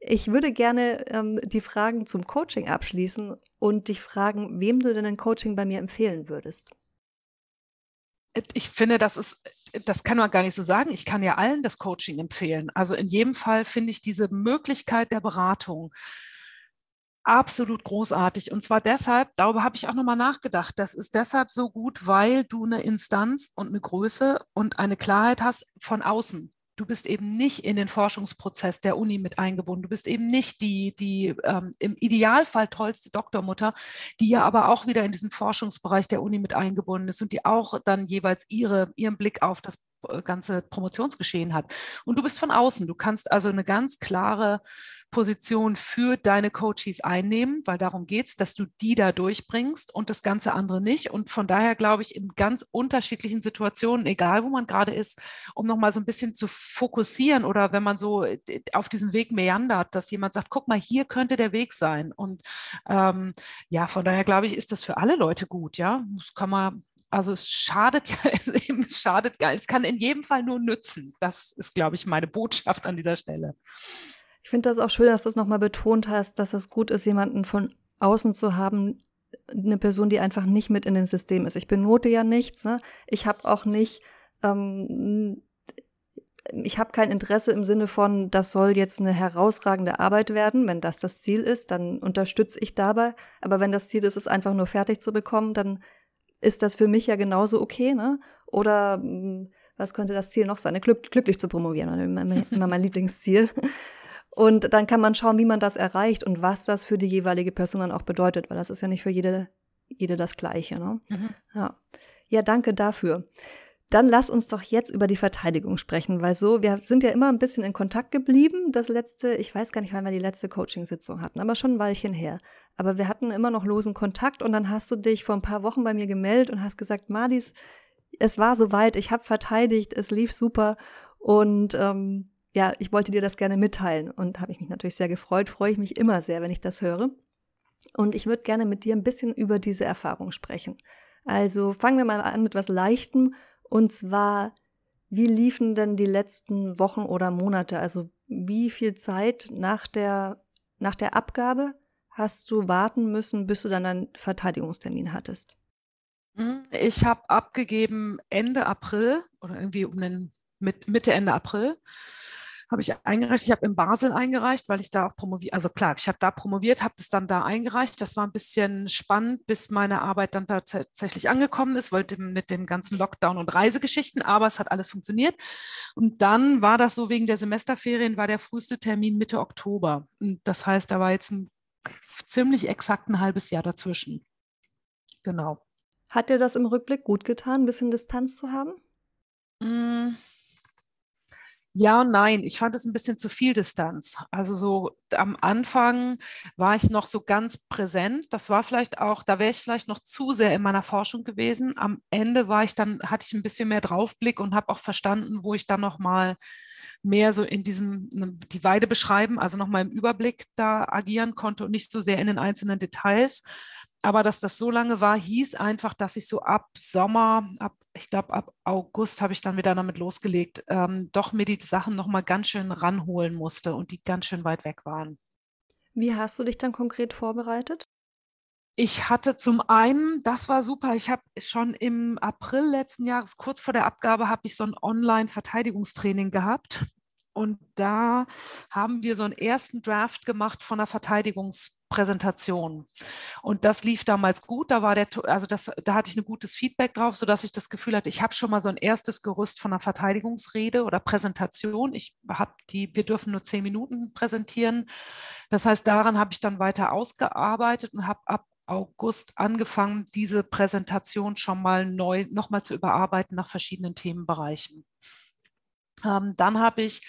Ich würde gerne ähm, die Fragen zum Coaching abschließen und dich fragen, wem du denn ein Coaching bei mir empfehlen würdest. Ich finde, das ist das kann man gar nicht so sagen. Ich kann ja allen das Coaching empfehlen. Also in jedem Fall finde ich diese Möglichkeit der Beratung absolut großartig. Und zwar deshalb, darüber habe ich auch nochmal nachgedacht, das ist deshalb so gut, weil du eine Instanz und eine Größe und eine Klarheit hast von außen. Du bist eben nicht in den Forschungsprozess der Uni mit eingebunden. Du bist eben nicht die, die ähm, im Idealfall tollste Doktormutter, die ja aber auch wieder in diesen Forschungsbereich der Uni mit eingebunden ist und die auch dann jeweils ihre, ihren Blick auf das äh, ganze Promotionsgeschehen hat. Und du bist von außen. Du kannst also eine ganz klare Position für deine Coaches einnehmen, weil darum geht es, dass du die da durchbringst und das ganze andere nicht. Und von daher glaube ich, in ganz unterschiedlichen Situationen, egal wo man gerade ist, um nochmal so ein bisschen zu fokussieren oder wenn man so äh, auf diesem Weg meandert, dass jemand sagt, guck mal, hier könnte der Weg sein. Und ähm, ja, von daher glaube ich, ist das für alle Leute gut. Ja, das kann man also es schadet ja, es schadet gar, es kann in jedem Fall nur nützen. Das ist, glaube ich, meine Botschaft an dieser Stelle. Ich finde das auch schön, dass du es nochmal betont hast, dass es gut ist, jemanden von außen zu haben, eine Person, die einfach nicht mit in dem System ist. Ich benote ja nichts, ne? Ich habe auch nicht, ähm, ich habe kein Interesse im Sinne von, das soll jetzt eine herausragende Arbeit werden. Wenn das das Ziel ist, dann unterstütze ich dabei. Aber wenn das Ziel ist, es einfach nur fertig zu bekommen, dann ist das für mich ja genauso okay, ne? Oder hm, was könnte das Ziel noch sein? Glück, glücklich zu promovieren, immer mein Lieblingsziel. Und dann kann man schauen, wie man das erreicht und was das für die jeweilige Person dann auch bedeutet, weil das ist ja nicht für jede, jede das Gleiche. Ne? Mhm. Ja. ja, danke dafür. Dann lass uns doch jetzt über die Verteidigung sprechen, weil so, wir sind ja immer ein bisschen in Kontakt geblieben. Das letzte, ich weiß gar nicht, wann wir die letzte Coaching-Sitzung hatten, aber schon ein Weilchen her. Aber wir hatten immer noch losen Kontakt und dann hast du dich vor ein paar Wochen bei mir gemeldet und hast gesagt, Madis, es war soweit, ich habe verteidigt, es lief super und ähm, ja, ich wollte dir das gerne mitteilen und habe ich mich natürlich sehr gefreut, freue ich mich immer sehr, wenn ich das höre. Und ich würde gerne mit dir ein bisschen über diese Erfahrung sprechen. Also fangen wir mal an mit was Leichtem und zwar, wie liefen denn die letzten Wochen oder Monate? Also wie viel Zeit nach der, nach der Abgabe hast du warten müssen, bis du dann einen Verteidigungstermin hattest? Hm, ich habe abgegeben Ende April oder irgendwie um den Mitte, Ende April habe ich eingereicht. Ich habe in Basel eingereicht, weil ich da auch promoviert, also klar, ich habe da promoviert, habe das dann da eingereicht. Das war ein bisschen spannend, bis meine Arbeit dann tatsächlich angekommen ist, wollte mit den ganzen Lockdown- und Reisegeschichten, aber es hat alles funktioniert. Und dann war das so wegen der Semesterferien, war der früheste Termin Mitte Oktober. Und das heißt, da war jetzt ein ziemlich exakt ein halbes Jahr dazwischen. Genau. Hat dir das im Rückblick gut getan, ein bisschen Distanz zu haben? Mmh ja und nein, ich fand es ein bisschen zu viel Distanz. Also so am Anfang war ich noch so ganz präsent. Das war vielleicht auch, da wäre ich vielleicht noch zu sehr in meiner Forschung gewesen. Am Ende war ich dann, hatte ich ein bisschen mehr Draufblick und habe auch verstanden, wo ich dann noch mal mehr so in diesem, ne, die Weide beschreiben, also noch mal im Überblick da agieren konnte und nicht so sehr in den einzelnen Details. Aber dass das so lange war, hieß einfach, dass ich so ab Sommer, ab ich glaube, ab August habe ich dann wieder damit losgelegt, ähm, doch mir die Sachen nochmal ganz schön ranholen musste und die ganz schön weit weg waren. Wie hast du dich dann konkret vorbereitet? Ich hatte zum einen, das war super, ich habe schon im April letzten Jahres, kurz vor der Abgabe, habe ich so ein Online-Verteidigungstraining gehabt. Und da haben wir so einen ersten Draft gemacht von der Verteidigungspräsentation. Und das lief damals gut. Da war der, also das, da hatte ich ein gutes Feedback drauf, sodass ich das Gefühl hatte, ich habe schon mal so ein erstes Gerüst von einer Verteidigungsrede oder Präsentation. Ich habe die, wir dürfen nur zehn Minuten präsentieren. Das heißt, daran habe ich dann weiter ausgearbeitet und habe ab August angefangen, diese Präsentation schon mal neu nochmal zu überarbeiten nach verschiedenen Themenbereichen. Ähm, dann habe ich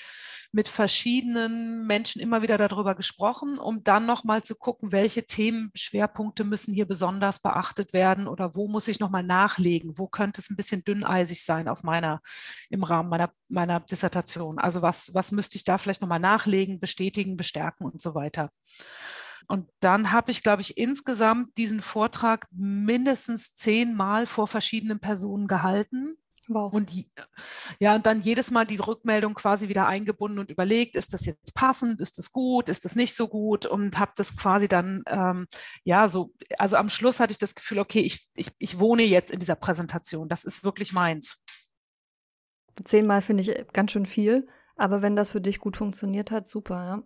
mit verschiedenen Menschen immer wieder darüber gesprochen, um dann nochmal zu gucken, welche Themenschwerpunkte müssen hier besonders beachtet werden oder wo muss ich nochmal nachlegen, wo könnte es ein bisschen dünneisig sein auf meiner, im Rahmen meiner, meiner Dissertation. Also was, was müsste ich da vielleicht nochmal nachlegen, bestätigen, bestärken und so weiter. Und dann habe ich, glaube ich, insgesamt diesen Vortrag mindestens zehnmal vor verschiedenen Personen gehalten Wow. Und ja, und dann jedes Mal die Rückmeldung quasi wieder eingebunden und überlegt, ist das jetzt passend, ist das gut, ist das nicht so gut und habe das quasi dann, ähm, ja, so, also am Schluss hatte ich das Gefühl, okay, ich, ich, ich wohne jetzt in dieser Präsentation, das ist wirklich meins. Zehnmal finde ich ganz schön viel, aber wenn das für dich gut funktioniert hat, super, ja.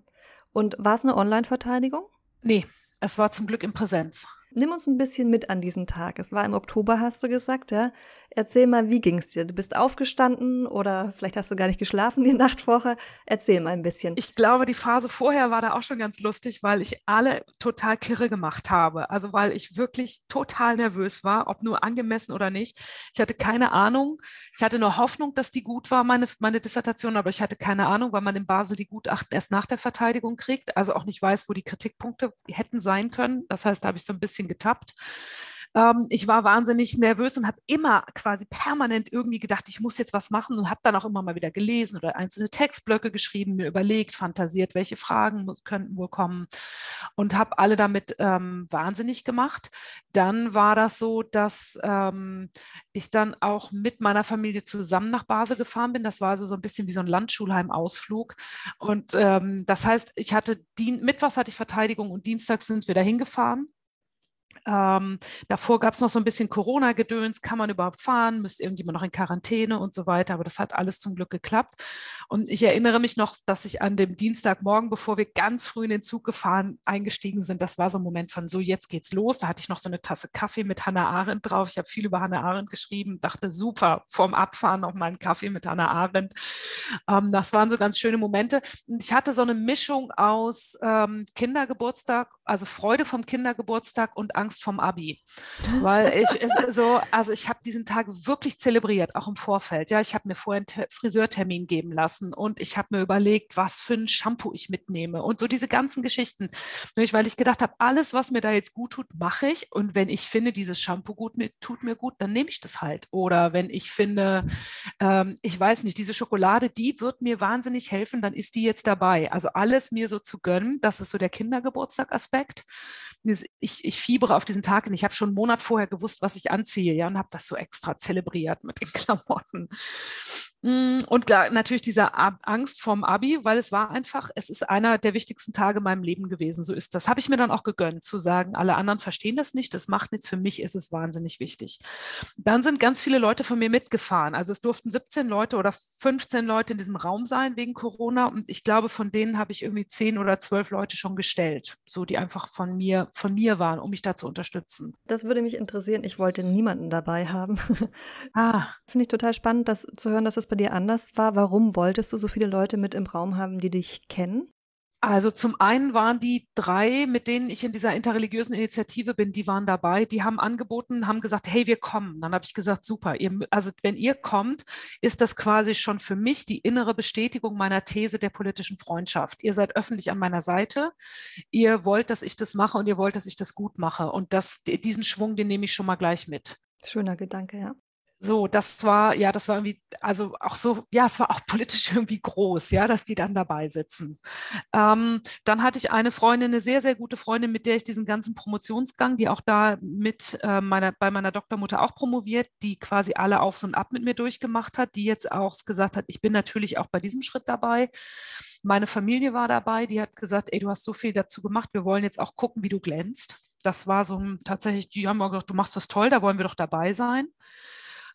Und war es eine Online-Verteidigung? Nee, es war zum Glück in Präsenz. Nimm uns ein bisschen mit an diesen Tag. Es war im Oktober, hast du gesagt, ja? Erzähl mal, wie ging's dir? Du bist aufgestanden oder vielleicht hast du gar nicht geschlafen die Nacht vorher. Erzähl mal ein bisschen. Ich glaube, die Phase vorher war da auch schon ganz lustig, weil ich alle total kirre gemacht habe. Also weil ich wirklich total nervös war, ob nur angemessen oder nicht. Ich hatte keine Ahnung. Ich hatte nur Hoffnung, dass die gut war, meine, meine Dissertation, aber ich hatte keine Ahnung, weil man in Basel die Gutachten erst nach der Verteidigung kriegt, also auch nicht weiß, wo die Kritikpunkte hätten sein können. Das heißt, da habe ich so ein bisschen getappt. Ähm, ich war wahnsinnig nervös und habe immer quasi permanent irgendwie gedacht, ich muss jetzt was machen und habe dann auch immer mal wieder gelesen oder einzelne Textblöcke geschrieben, mir überlegt, fantasiert, welche Fragen muss, könnten wohl kommen und habe alle damit ähm, wahnsinnig gemacht. Dann war das so, dass ähm, ich dann auch mit meiner Familie zusammen nach Basel gefahren bin. Das war also so ein bisschen wie so ein Landschulheim-Ausflug. Und ähm, das heißt, ich hatte Dien Mittwochs hatte ich Verteidigung und Dienstags sind wir dahin gefahren. Ähm, davor gab es noch so ein bisschen Corona-Gedöns, kann man überhaupt fahren, müsste irgendjemand noch in Quarantäne und so weiter, aber das hat alles zum Glück geklappt. Und ich erinnere mich noch, dass ich an dem Dienstagmorgen, bevor wir ganz früh in den Zug gefahren, eingestiegen sind, das war so ein Moment von so, jetzt geht's los. Da hatte ich noch so eine Tasse Kaffee mit Hannah Arendt drauf. Ich habe viel über Hannah Arendt geschrieben, dachte, super, vorm Abfahren noch mal einen Kaffee mit Hannah Arendt. Ähm, das waren so ganz schöne Momente. Und ich hatte so eine Mischung aus ähm, Kindergeburtstag, also Freude vom Kindergeburtstag und Angst Angst vom Abi, weil ich so, also ich habe diesen Tag wirklich zelebriert, auch im Vorfeld. Ja, ich habe mir vorher einen Friseurtermin geben lassen und ich habe mir überlegt, was für ein Shampoo ich mitnehme und so diese ganzen Geschichten, weil ich gedacht habe, alles, was mir da jetzt gut tut, mache ich und wenn ich finde, dieses Shampoo gut tut mir gut, dann nehme ich das halt. Oder wenn ich finde, ähm, ich weiß nicht, diese Schokolade, die wird mir wahnsinnig helfen, dann ist die jetzt dabei. Also alles mir so zu gönnen, das ist so der Kindergeburtstag-Aspekt. Ich, ich fiebere auf diesen Tag hin. Ich habe schon einen Monat vorher gewusst, was ich anziehe, ja, und habe das so extra zelebriert mit den Klamotten. Mm, und klar, natürlich diese Angst vorm Abi, weil es war einfach, es ist einer der wichtigsten Tage in meinem Leben gewesen. So ist das. Habe ich mir dann auch gegönnt, zu sagen, alle anderen verstehen das nicht, das macht nichts. Für mich ist es wahnsinnig wichtig. Dann sind ganz viele Leute von mir mitgefahren. Also es durften 17 Leute oder 15 Leute in diesem Raum sein wegen Corona. Und ich glaube, von denen habe ich irgendwie 10 oder 12 Leute schon gestellt, so die einfach von mir, von mir waren, um mich da zu unterstützen. Das würde mich interessieren. Ich wollte niemanden dabei haben. Ah. Finde ich total spannend, das zu hören, dass es bei dir anders war. Warum wolltest du so viele Leute mit im Raum haben, die dich kennen? Also zum einen waren die drei, mit denen ich in dieser interreligiösen Initiative bin, die waren dabei, die haben angeboten, haben gesagt, hey, wir kommen. Dann habe ich gesagt, super, ihr, also wenn ihr kommt, ist das quasi schon für mich die innere Bestätigung meiner These der politischen Freundschaft. Ihr seid öffentlich an meiner Seite, ihr wollt, dass ich das mache und ihr wollt, dass ich das gut mache. Und das, diesen Schwung, den nehme ich schon mal gleich mit. Schöner Gedanke, ja so, das war, ja, das war irgendwie, also auch so, ja, es war auch politisch irgendwie groß, ja, dass die dann dabei sitzen. Ähm, dann hatte ich eine Freundin, eine sehr, sehr gute Freundin, mit der ich diesen ganzen Promotionsgang, die auch da mit äh, meiner, bei meiner Doktormutter auch promoviert, die quasi alle auf und ab mit mir durchgemacht hat, die jetzt auch gesagt hat, ich bin natürlich auch bei diesem Schritt dabei. Meine Familie war dabei, die hat gesagt, ey, du hast so viel dazu gemacht, wir wollen jetzt auch gucken, wie du glänzt. Das war so tatsächlich, die haben gesagt, du machst das toll, da wollen wir doch dabei sein.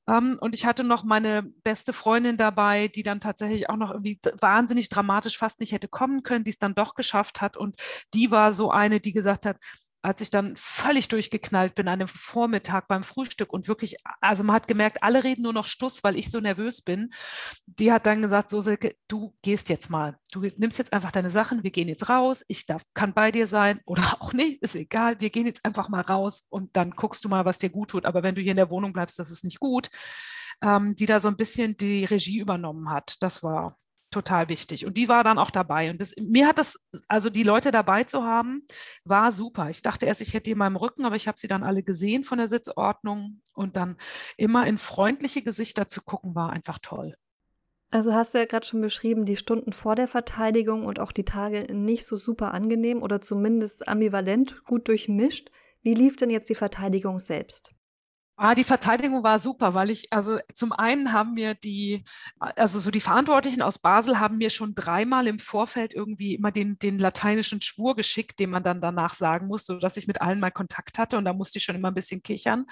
Ähm, und ich hatte noch meine beste Freundin dabei, die dann tatsächlich auch noch irgendwie wahnsinnig dramatisch fast nicht hätte kommen können, die es dann doch geschafft hat. Und die war so eine, die gesagt hat, als ich dann völlig durchgeknallt bin an dem Vormittag beim Frühstück und wirklich, also man hat gemerkt, alle reden nur noch Stuss, weil ich so nervös bin. Die hat dann gesagt, so Silke, du gehst jetzt mal. Du nimmst jetzt einfach deine Sachen, wir gehen jetzt raus, ich darf, kann bei dir sein oder auch nicht, ist egal, wir gehen jetzt einfach mal raus und dann guckst du mal, was dir gut tut. Aber wenn du hier in der Wohnung bleibst, das ist nicht gut. Ähm, die da so ein bisschen die Regie übernommen hat. Das war total wichtig. Und die war dann auch dabei. Und das, mir hat das, also die Leute dabei zu haben, war super. Ich dachte erst, ich hätte die in meinem Rücken, aber ich habe sie dann alle gesehen von der Sitzordnung. Und dann immer in freundliche Gesichter zu gucken, war einfach toll. Also hast du ja gerade schon beschrieben, die Stunden vor der Verteidigung und auch die Tage nicht so super angenehm oder zumindest ambivalent gut durchmischt. Wie lief denn jetzt die Verteidigung selbst? Ah, die Verteidigung war super, weil ich, also zum einen haben mir die, also so die Verantwortlichen aus Basel haben mir schon dreimal im Vorfeld irgendwie immer den, den lateinischen Schwur geschickt, den man dann danach sagen muss, sodass ich mit allen mal Kontakt hatte und da musste ich schon immer ein bisschen kichern.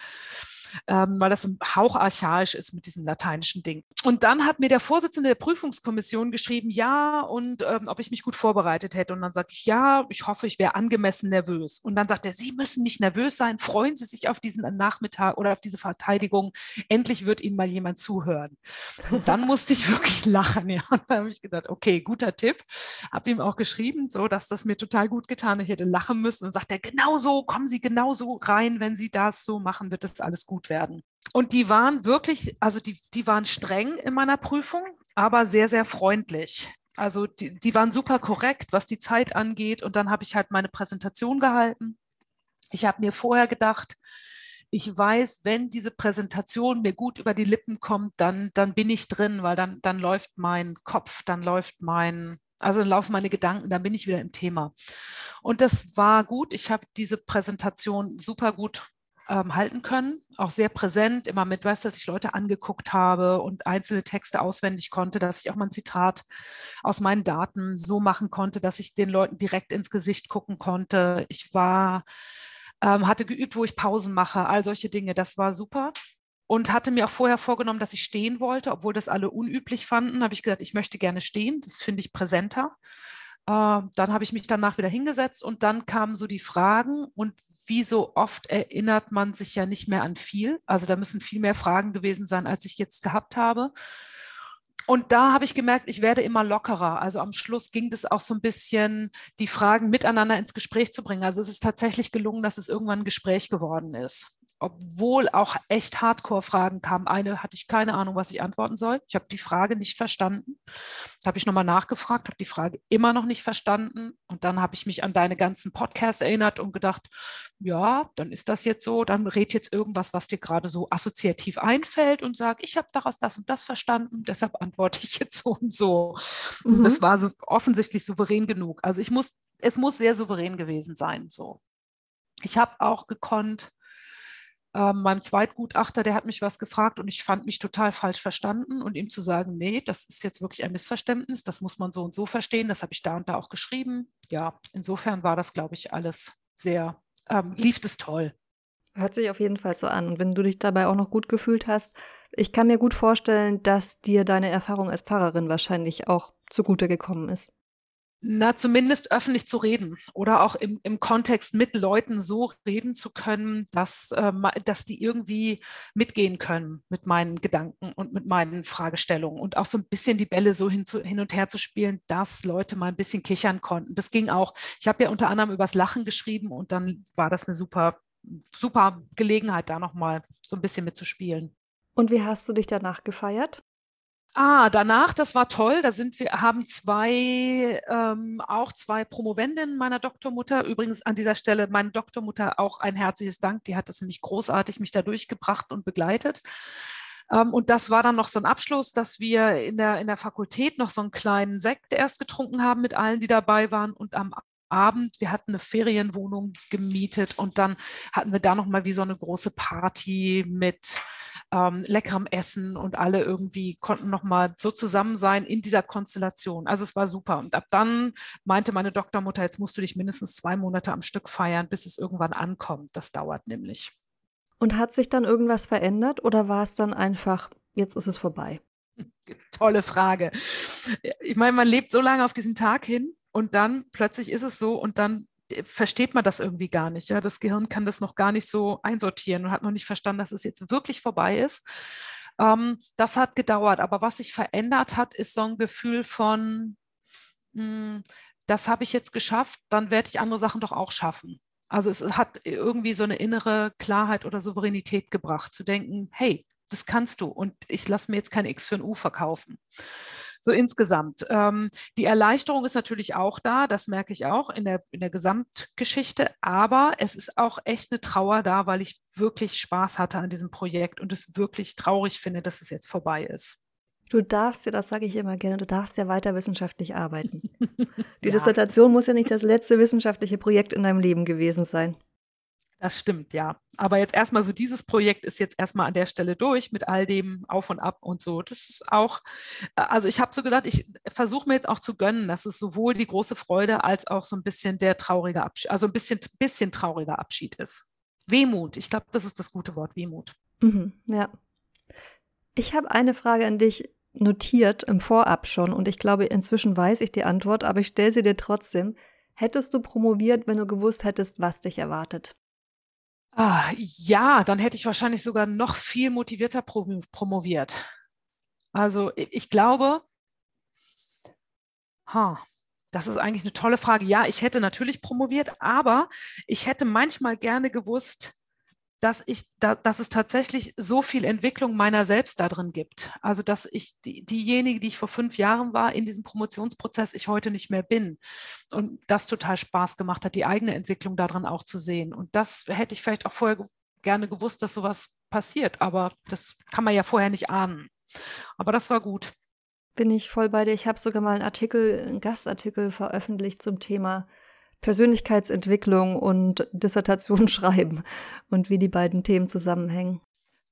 Ähm, weil das so haucharchaisch ist mit diesem lateinischen Ding. Und dann hat mir der Vorsitzende der Prüfungskommission geschrieben, ja, und ähm, ob ich mich gut vorbereitet hätte. Und dann sage ich, ja, ich hoffe, ich wäre angemessen nervös. Und dann sagt er, Sie müssen nicht nervös sein, freuen Sie sich auf diesen Nachmittag oder auf diese Verteidigung. Endlich wird Ihnen mal jemand zuhören. Und dann musste ich wirklich lachen. Ja. Und dann habe ich gedacht, okay, guter Tipp. Habe ihm auch geschrieben, so dass das mir total gut getan. Ich hätte lachen müssen. Und sagt er, genau so, kommen Sie genau so rein, wenn Sie das so machen, wird das alles gut werden. Und die waren wirklich, also die, die waren streng in meiner Prüfung, aber sehr, sehr freundlich. Also die, die waren super korrekt, was die Zeit angeht. Und dann habe ich halt meine Präsentation gehalten. Ich habe mir vorher gedacht, ich weiß, wenn diese Präsentation mir gut über die Lippen kommt, dann, dann bin ich drin, weil dann, dann läuft mein Kopf, dann läuft mein, also dann laufen meine Gedanken, dann bin ich wieder im Thema. Und das war gut. Ich habe diese Präsentation super gut ähm, halten können, auch sehr präsent, immer mit, weißt du, dass ich Leute angeguckt habe und einzelne Texte auswendig konnte, dass ich auch mal ein Zitat aus meinen Daten so machen konnte, dass ich den Leuten direkt ins Gesicht gucken konnte. Ich war, ähm, hatte geübt, wo ich Pausen mache, all solche Dinge. Das war super und hatte mir auch vorher vorgenommen, dass ich stehen wollte, obwohl das alle unüblich fanden, habe ich gesagt, ich möchte gerne stehen, das finde ich präsenter. Äh, dann habe ich mich danach wieder hingesetzt und dann kamen so die Fragen und wie so oft erinnert man sich ja nicht mehr an viel. Also da müssen viel mehr Fragen gewesen sein, als ich jetzt gehabt habe. Und da habe ich gemerkt, ich werde immer lockerer. Also am Schluss ging es auch so ein bisschen, die Fragen miteinander ins Gespräch zu bringen. Also es ist tatsächlich gelungen, dass es irgendwann ein Gespräch geworden ist obwohl auch echt Hardcore-Fragen kamen. Eine hatte ich keine Ahnung, was ich antworten soll. Ich habe die Frage nicht verstanden. Da habe ich nochmal nachgefragt, habe die Frage immer noch nicht verstanden. Und dann habe ich mich an deine ganzen Podcasts erinnert und gedacht, ja, dann ist das jetzt so. Dann red jetzt irgendwas, was dir gerade so assoziativ einfällt und sag, ich habe daraus das und das verstanden. Deshalb antworte ich jetzt so und so. Mhm. Und das war so offensichtlich souverän genug. Also ich muss, es muss sehr souverän gewesen sein. So. Ich habe auch gekonnt, ähm, meinem Zweitgutachter, der hat mich was gefragt und ich fand mich total falsch verstanden und ihm zu sagen, nee, das ist jetzt wirklich ein Missverständnis, das muss man so und so verstehen, das habe ich da und da auch geschrieben. Ja, insofern war das, glaube ich, alles sehr, ähm, lief es toll. Hört sich auf jeden Fall so an. Und wenn du dich dabei auch noch gut gefühlt hast, ich kann mir gut vorstellen, dass dir deine Erfahrung als Pfarrerin wahrscheinlich auch zugute gekommen ist na, zumindest öffentlich zu reden oder auch im, im Kontext mit Leuten so reden zu können, dass, äh, dass die irgendwie mitgehen können mit meinen Gedanken und mit meinen Fragestellungen und auch so ein bisschen die Bälle so hin, zu, hin und her zu spielen, dass Leute mal ein bisschen kichern konnten. Das ging auch. Ich habe ja unter anderem übers Lachen geschrieben und dann war das eine super, super Gelegenheit, da nochmal so ein bisschen mitzuspielen. Und wie hast du dich danach gefeiert? Ah, danach, das war toll. Da sind wir, haben zwei, ähm, auch zwei Promovendinnen meiner Doktormutter. Übrigens an dieser Stelle meine Doktormutter auch ein herzliches Dank. Die hat das nämlich großartig mich da durchgebracht und begleitet. Ähm, und das war dann noch so ein Abschluss, dass wir in der, in der Fakultät noch so einen kleinen Sekt erst getrunken haben mit allen, die dabei waren. Und am Abend, wir hatten eine Ferienwohnung gemietet und dann hatten wir da nochmal wie so eine große Party mit ähm, leckerem Essen und alle irgendwie konnten nochmal so zusammen sein in dieser Konstellation. Also es war super. Und ab dann meinte meine Doktormutter, jetzt musst du dich mindestens zwei Monate am Stück feiern, bis es irgendwann ankommt. Das dauert nämlich. Und hat sich dann irgendwas verändert oder war es dann einfach, jetzt ist es vorbei? Tolle Frage. Ich meine, man lebt so lange auf diesen Tag hin und dann plötzlich ist es so und dann versteht man das irgendwie gar nicht. Ja? Das Gehirn kann das noch gar nicht so einsortieren und hat noch nicht verstanden, dass es jetzt wirklich vorbei ist. Ähm, das hat gedauert. Aber was sich verändert hat, ist so ein Gefühl von, mh, hm, das habe ich jetzt geschafft, dann werde ich andere Sachen doch auch schaffen. Also es hat irgendwie so eine innere Klarheit oder Souveränität gebracht, zu denken, hey, das kannst du und ich lasse mir jetzt kein X für ein U verkaufen. So insgesamt. Ähm, die Erleichterung ist natürlich auch da, das merke ich auch in der, in der Gesamtgeschichte, aber es ist auch echt eine Trauer da, weil ich wirklich Spaß hatte an diesem Projekt und es wirklich traurig finde, dass es jetzt vorbei ist. Du darfst ja, das sage ich immer gerne, du darfst ja weiter wissenschaftlich arbeiten. Die ja. Dissertation muss ja nicht das letzte wissenschaftliche Projekt in deinem Leben gewesen sein. Das stimmt, ja. Aber jetzt erstmal so, dieses Projekt ist jetzt erstmal an der Stelle durch mit all dem Auf und Ab und so. Das ist auch, äh, also ich habe so gedacht, ich versuche mir jetzt auch zu gönnen, dass es sowohl die große Freude als auch so ein bisschen der traurige Abschied, also ein bisschen, bisschen trauriger Abschied ist. Wehmut, ich glaube, das ist das gute Wort, Wehmut. Mhm, ja. Ich habe eine Frage an dich notiert im Vorab schon und ich glaube, inzwischen weiß ich die Antwort, aber ich stelle sie dir trotzdem. Hättest du promoviert, wenn du gewusst hättest, was dich erwartet? Ah, ja, dann hätte ich wahrscheinlich sogar noch viel motivierter promoviert. Also ich glaube, ha, das ist eigentlich eine tolle Frage. Ja, ich hätte natürlich promoviert, aber ich hätte manchmal gerne gewusst, dass ich, da, dass es tatsächlich so viel Entwicklung meiner selbst da drin gibt. Also dass ich die, diejenige, die ich vor fünf Jahren war in diesem Promotionsprozess, ich heute nicht mehr bin. Und das total Spaß gemacht hat, die eigene Entwicklung darin auch zu sehen. Und das hätte ich vielleicht auch vorher gerne gewusst, dass sowas passiert. Aber das kann man ja vorher nicht ahnen. Aber das war gut. Bin ich voll bei dir. Ich habe sogar mal einen Artikel, einen Gastartikel veröffentlicht zum Thema Persönlichkeitsentwicklung und Dissertation schreiben und wie die beiden Themen zusammenhängen.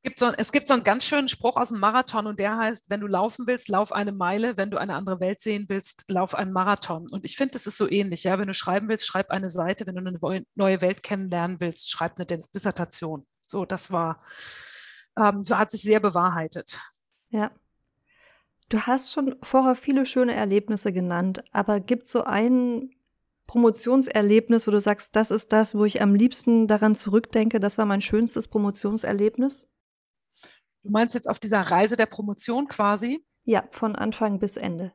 Es gibt, so, es gibt so einen ganz schönen Spruch aus dem Marathon und der heißt, wenn du laufen willst, lauf eine Meile, wenn du eine andere Welt sehen willst, lauf einen Marathon. Und ich finde, es ist so ähnlich. Ja? Wenn du schreiben willst, schreib eine Seite. Wenn du eine neue Welt kennenlernen willst, schreib eine Dissertation. So, das war, ähm, so hat sich sehr bewahrheitet. Ja. Du hast schon vorher viele schöne Erlebnisse genannt, aber gibt es so einen Promotionserlebnis, wo du sagst, das ist das, wo ich am liebsten daran zurückdenke, das war mein schönstes Promotionserlebnis? Du meinst jetzt auf dieser Reise der Promotion quasi? Ja, von Anfang bis Ende.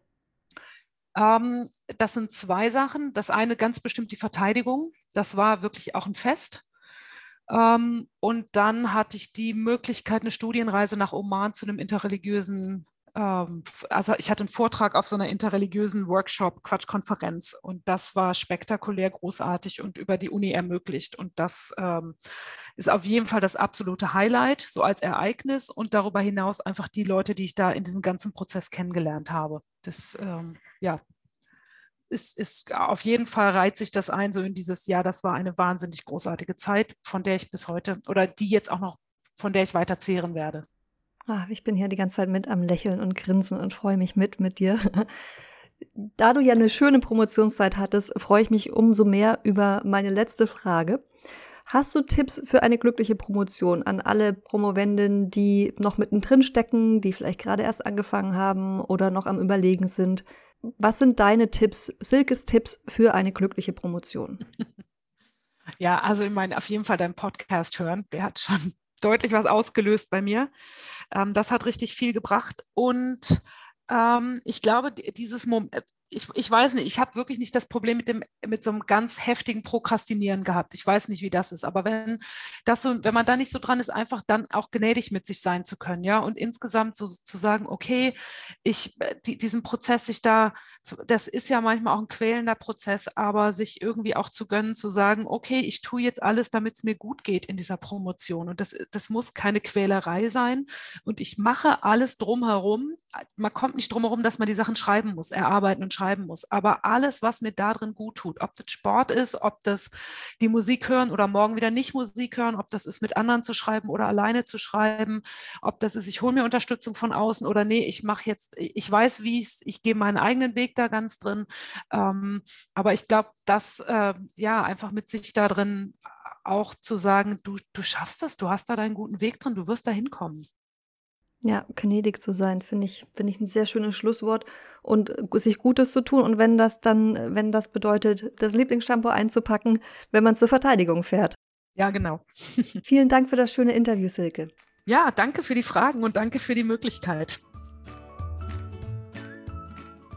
Ähm, das sind zwei Sachen. Das eine ganz bestimmt die Verteidigung. Das war wirklich auch ein Fest. Ähm, und dann hatte ich die Möglichkeit, eine Studienreise nach Oman zu einem interreligiösen also ich hatte einen Vortrag auf so einer interreligiösen Workshop, Quatschkonferenz und das war spektakulär großartig und über die Uni ermöglicht. Und das ähm, ist auf jeden Fall das absolute Highlight, so als Ereignis und darüber hinaus einfach die Leute, die ich da in diesem ganzen Prozess kennengelernt habe. Das, ähm, ja, ist, ist auf jeden Fall reiht sich das ein, so in dieses Jahr, das war eine wahnsinnig großartige Zeit, von der ich bis heute oder die jetzt auch noch, von der ich weiter zehren werde. Ach, ich bin hier die ganze Zeit mit am Lächeln und Grinsen und freue mich mit mit dir. Da du ja eine schöne Promotionszeit hattest, freue ich mich umso mehr über meine letzte Frage. Hast du Tipps für eine glückliche Promotion an alle Promovenden, die noch mittendrin stecken, die vielleicht gerade erst angefangen haben oder noch am Überlegen sind? Was sind deine Tipps, Silkes Tipps für eine glückliche Promotion? Ja, also ich meine, auf jeden Fall deinen Podcast hören. Der hat schon deutlich was ausgelöst bei mir. Ähm, das hat richtig viel gebracht. Und ähm, ich glaube, dieses Moment, ich, ich weiß nicht, ich habe wirklich nicht das Problem mit dem mit so einem ganz heftigen Prokrastinieren gehabt. Ich weiß nicht, wie das ist, aber wenn das so, wenn man da nicht so dran ist, einfach dann auch gnädig mit sich sein zu können, ja, und insgesamt so zu sagen, okay, ich äh, die, diesen Prozess sich da, das ist ja manchmal auch ein quälender Prozess, aber sich irgendwie auch zu gönnen, zu sagen, okay, ich tue jetzt alles, damit es mir gut geht in dieser Promotion und das das muss keine Quälerei sein und ich mache alles drumherum. Man kommt nicht drumherum, dass man die Sachen schreiben muss, erarbeiten und schreiben muss. Aber alles, was mir da drin gut tut, ob das Sport ist, ob das die Musik hören oder morgen wieder nicht Musik hören, ob das ist mit anderen zu schreiben oder alleine zu schreiben, ob das ist, ich hole mir Unterstützung von außen oder nee, ich mache jetzt, ich weiß, wie es, ich gehe meinen eigenen Weg da ganz drin. Ähm, aber ich glaube, dass äh, ja einfach mit sich da drin auch zu sagen, du, du schaffst das, du hast da deinen guten Weg drin, du wirst da hinkommen. Ja, gnädig zu sein, finde ich, finde ich ein sehr schönes Schlusswort und sich Gutes zu tun. Und wenn das dann, wenn das bedeutet, das Lieblingsshampoo einzupacken, wenn man zur Verteidigung fährt. Ja, genau. Vielen Dank für das schöne Interview, Silke. Ja, danke für die Fragen und danke für die Möglichkeit.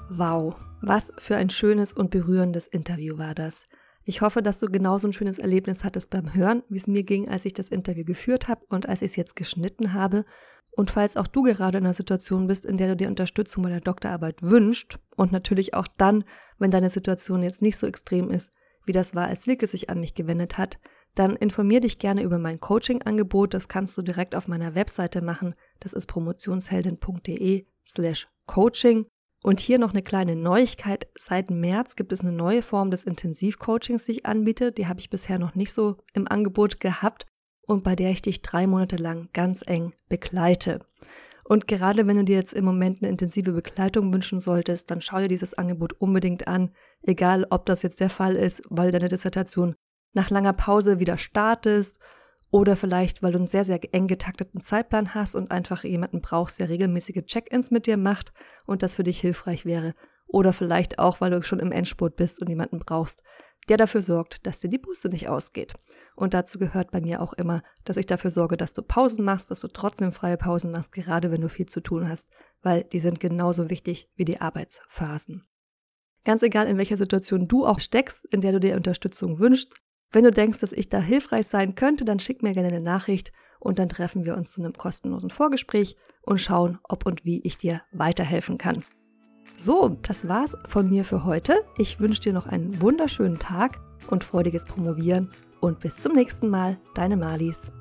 Wow, was für ein schönes und berührendes Interview war das. Ich hoffe, dass du genauso ein schönes Erlebnis hattest beim Hören, wie es mir ging, als ich das Interview geführt habe und als ich es jetzt geschnitten habe. Und falls auch du gerade in einer Situation bist, in der du dir Unterstützung bei der Doktorarbeit wünscht und natürlich auch dann, wenn deine Situation jetzt nicht so extrem ist, wie das war, als Silke sich an mich gewendet hat, dann informier dich gerne über mein Coaching-Angebot. Das kannst du direkt auf meiner Webseite machen. Das ist promotionsheldin.de slash coaching. Und hier noch eine kleine Neuigkeit. Seit März gibt es eine neue Form des Intensivcoachings, die ich anbiete. Die habe ich bisher noch nicht so im Angebot gehabt und bei der ich dich drei Monate lang ganz eng begleite. Und gerade wenn du dir jetzt im Moment eine intensive Begleitung wünschen solltest, dann schau dir dieses Angebot unbedingt an, egal ob das jetzt der Fall ist, weil deine Dissertation nach langer Pause wieder startest oder vielleicht, weil du einen sehr, sehr eng getakteten Zeitplan hast und einfach jemanden brauchst, der regelmäßige Check-ins mit dir macht und das für dich hilfreich wäre. Oder vielleicht auch, weil du schon im Endspurt bist und jemanden brauchst, der dafür sorgt, dass dir die Buße nicht ausgeht. Und dazu gehört bei mir auch immer, dass ich dafür sorge, dass du Pausen machst, dass du trotzdem freie Pausen machst, gerade wenn du viel zu tun hast, weil die sind genauso wichtig wie die Arbeitsphasen. Ganz egal, in welcher Situation du auch steckst, in der du dir Unterstützung wünschst, wenn du denkst, dass ich da hilfreich sein könnte, dann schick mir gerne eine Nachricht und dann treffen wir uns zu einem kostenlosen Vorgespräch und schauen, ob und wie ich dir weiterhelfen kann. So, das war's von mir für heute. Ich wünsche dir noch einen wunderschönen Tag und freudiges Promovieren und bis zum nächsten Mal, deine Malis.